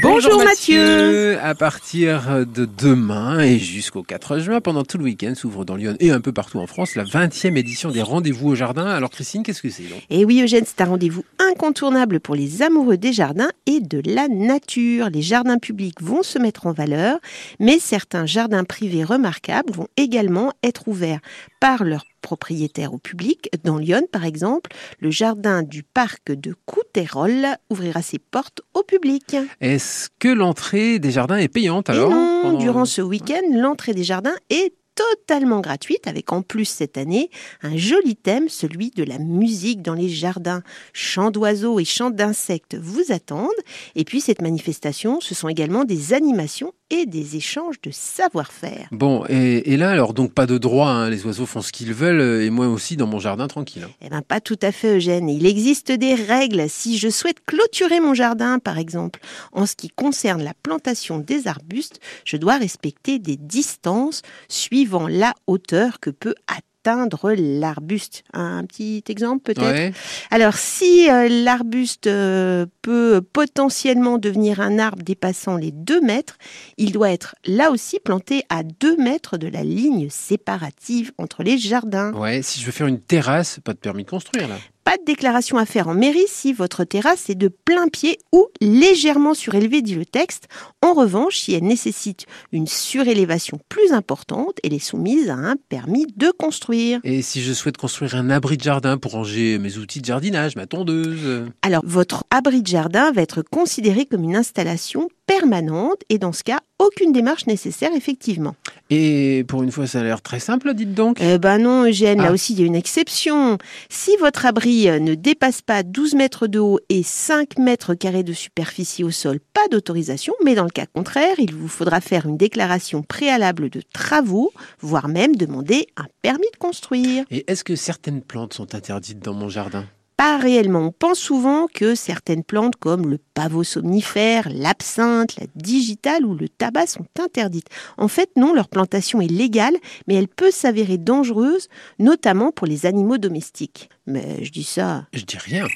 Bonjour, Mathieu. À partir de demain et jusqu'au 4 juin, pendant tout le week-end, s'ouvre dans Lyon et un peu partout en France la 20e édition des rendez-vous au jardin. Alors Christine, qu'est-ce que c'est donc? Et oui Eugène, c'est un rendez-vous incontournable pour les amoureux des jardins et de la nature. Les jardins publics vont se mettre en valeur, mais certains jardins privés remarquables vont également être ouverts par leurs propriétaires au public. Dans Lyon, par exemple, le jardin du parc de Couterolles ouvrira ses portes au public. Est-ce que l'entrée des jardins est payante alors Et non, pendant- durant ce week-end, l'entrée des jardins est totalement gratuite, avec en plus cette année un joli thème, celui de la musique dans les jardins. Chants d'oiseaux et chants d'insectes vous attendent. Et puis cette manifestation, ce sont également des animations et des échanges de savoir-faire. Bon, et, et là alors donc pas de droit, hein, les oiseaux font ce qu'ils veulent euh, et moi aussi dans mon jardin tranquille. hein. Eh bien, pas tout à fait, Eugène. Il existe des règles si je souhaite clôturer mon jardin, par exemple. En ce qui concerne la plantation des arbustes, je dois respecter des distances suivant la hauteur que peut atteindre l'arbuste. Un petit exemple, peut-être Ouais. alors, si euh, l'arbuste euh, peut potentiellement devenir un arbre dépassant les 2 mètres, il doit être là aussi planté à 2 mètres de la ligne séparative entre les jardins. Ouais, si je veux faire une terrasse, pas de permis de construire là. Pas de déclaration à faire en mairie si votre terrasse est de plein pied ou légèrement surélevée, dit le texte. En revanche, si elle nécessite une surélévation plus importante, elle est soumise à un permis de construire. Et si je souhaite construire un abri de jardin pour ranger mes outils de jardinage, ma tondeuse? Alors, votre abri de jardin va être considéré comme une installation permanente et dans ce cas, aucune démarche nécessaire, effectivement. Et pour une fois, ça a l'air très simple, dites donc. Eh ben non, Eugène, là Ah. aussi, il y a une exception. Si votre abri euh, ne dépasse pas 12 mètres de haut et 5 mètres carrés de superficie au sol, pas d'autorisation, mais dans le cas contraire, il vous faudra faire une déclaration préalable de travaux, voire même demander un permis de construire. Et est-ce que certaines plantes sont interdites dans mon jardin? Pas réellement. On pense souvent que certaines plantes comme le pavot somnifère, l'absinthe, la digitale ou le tabac sont interdites. En fait, non, leur plantation est légale, mais elle peut s'avérer dangereuse, notamment pour les animaux domestiques. Mais je dis ça, Je dis rien.